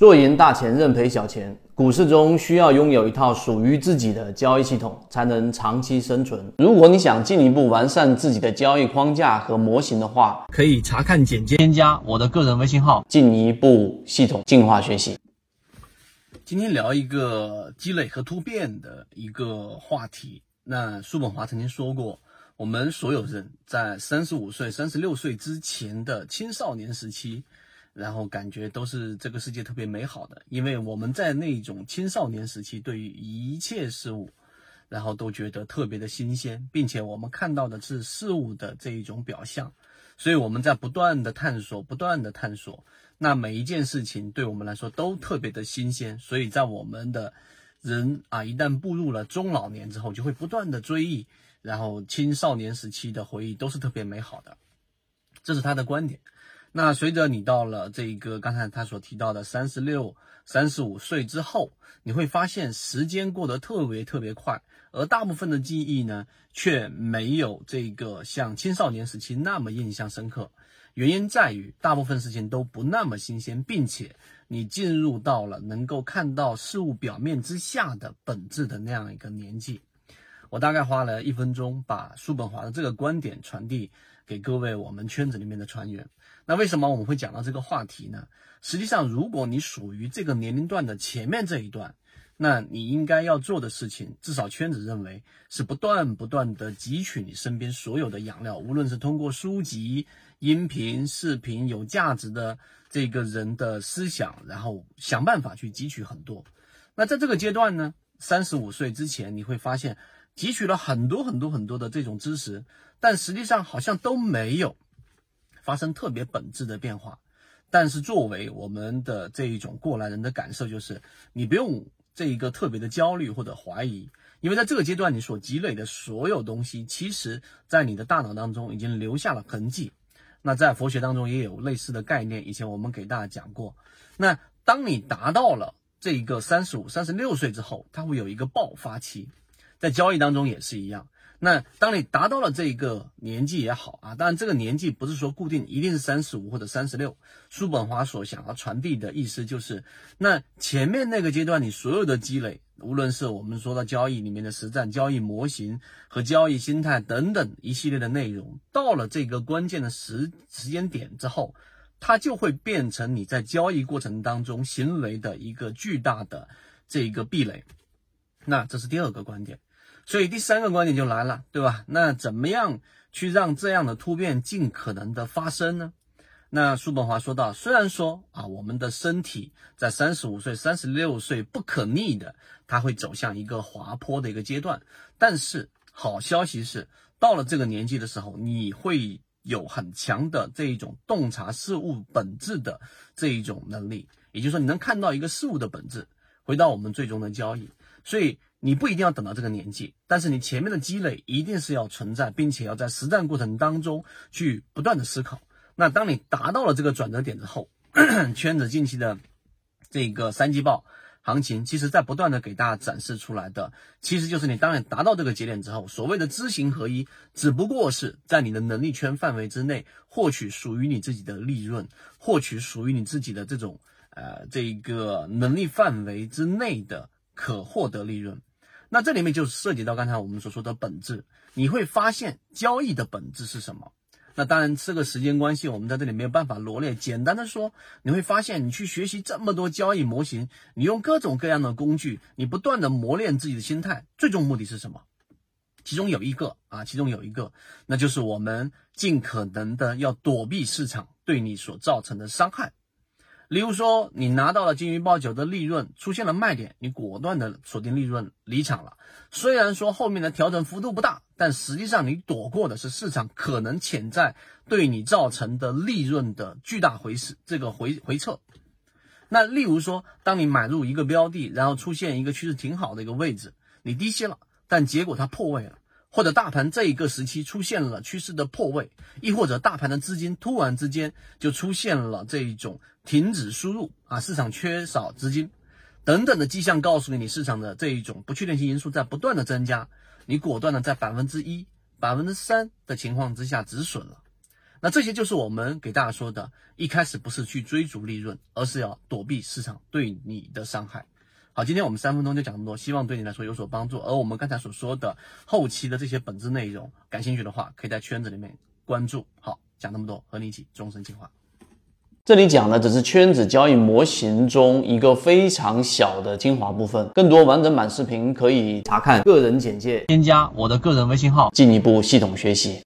做赢大钱，认赔小钱。股市中需要拥有一套属于自己的交易系统，才能长期生存。如果你想进一步完善自己的交易框架和模型的话，可以查看简介，添加我的个人微信号，进一步系统进化学习。今天聊一个积累和突变的一个话题。那叔本华曾经说过，我们所有人在三十五岁、三十六岁之前的青少年时期。然后感觉都是这个世界特别美好的，因为我们在那种青少年时期，对于一切事物，然后都觉得特别的新鲜，并且我们看到的是事物的这一种表象，所以我们在不断的探索，不断的探索，那每一件事情对我们来说都特别的新鲜，所以在我们的人啊，一旦步入了中老年之后，就会不断的追忆，然后青少年时期的回忆都是特别美好的，这是他的观点。那随着你到了这个刚才他所提到的三十六、三十五岁之后，你会发现时间过得特别特别快，而大部分的记忆呢，却没有这个像青少年时期那么印象深刻。原因在于大部分事情都不那么新鲜，并且你进入到了能够看到事物表面之下的本质的那样一个年纪。我大概花了一分钟把叔本华的这个观点传递给各位我们圈子里面的船员。那为什么我们会讲到这个话题呢？实际上，如果你属于这个年龄段的前面这一段，那你应该要做的事情，至少圈子认为是不断不断的汲取你身边所有的养料，无论是通过书籍、音频、视频，有价值的这个人的思想，然后想办法去汲取很多。那在这个阶段呢，三十五岁之前，你会发现汲取了很多很多很多的这种知识，但实际上好像都没有。发生特别本质的变化，但是作为我们的这一种过来人的感受就是，你不用这一个特别的焦虑或者怀疑，因为在这个阶段你所积累的所有东西，其实在你的大脑当中已经留下了痕迹。那在佛学当中也有类似的概念，以前我们给大家讲过。那当你达到了这一个三十五、三十六岁之后，它会有一个爆发期，在交易当中也是一样。那当你达到了这个年纪也好啊，当然这个年纪不是说固定一定是三十五或者三十六。叔本华所想要传递的意思就是，那前面那个阶段你所有的积累，无论是我们说到交易里面的实战、交易模型和交易心态等等一系列的内容，到了这个关键的时时间点之后，它就会变成你在交易过程当中行为的一个巨大的这个壁垒。那这是第二个观点。所以第三个观点就来了，对吧？那怎么样去让这样的突变尽可能的发生呢？那叔本华说到，虽然说啊，我们的身体在三十五岁、三十六岁不可逆的，它会走向一个滑坡的一个阶段，但是好消息是，到了这个年纪的时候，你会有很强的这一种洞察事物本质的这一种能力，也就是说，你能看到一个事物的本质。回到我们最终的交易，所以。你不一定要等到这个年纪，但是你前面的积累一定是要存在，并且要在实战过程当中去不断的思考。那当你达到了这个转折点之后，圈子近期的这个三季报行情，其实在不断的给大家展示出来的，其实就是你当你达到这个节点之后，所谓的知行合一，只不过是在你的能力圈范围之内获取属于你自己的利润，获取属于你自己的这种呃这个能力范围之内的可获得利润。那这里面就涉及到刚才我们所说的本质，你会发现交易的本质是什么？那当然，这个时间关系，我们在这里没有办法罗列。简单的说，你会发现，你去学习这么多交易模型，你用各种各样的工具，你不断的磨练自己的心态，最终目的是什么？其中有一个啊，其中有一个，那就是我们尽可能的要躲避市场对你所造成的伤害。例如说，你拿到了金鱼报酒的利润，出现了卖点，你果断的锁定利润离场了。虽然说后面的调整幅度不大，但实际上你躲过的是市场可能潜在对你造成的利润的巨大回势，这个回回撤。那例如说，当你买入一个标的，然后出现一个趋势挺好的一个位置，你低吸了，但结果它破位了。或者大盘这一个时期出现了趋势的破位，亦或者大盘的资金突然之间就出现了这一种停止输入啊，市场缺少资金等等的迹象，告诉你你市场的这一种不确定性因素在不断的增加，你果断的在百分之一、百分之三的情况之下止损了。那这些就是我们给大家说的，一开始不是去追逐利润，而是要躲避市场对你的伤害。好，今天我们三分钟就讲这么多，希望对你来说有所帮助。而我们刚才所说的后期的这些本质内容，感兴趣的话，可以在圈子里面关注。好，讲那么多，和你一起终身进化。这里讲的只是圈子交易模型中一个非常小的精华部分，更多完整版视频可以查看个人简介，添加我的个人微信号，进一步系统学习。